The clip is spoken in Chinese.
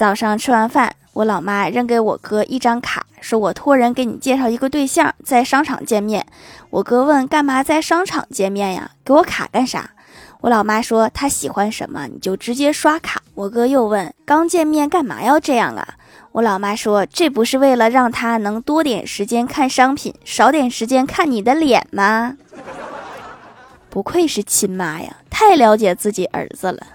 早上吃完饭我老妈扔给我哥一张卡说我托人给你介绍一个对象在商场见面。我哥问干嘛在商场见面呀？给我卡干啥？我老妈说他喜欢什么你就直接刷卡。我哥又问刚见面干嘛要这样啊？我老妈说这不是为了让他能多点时间看商品少点时间看你的脸吗？不愧是亲妈呀太了解自己儿子了。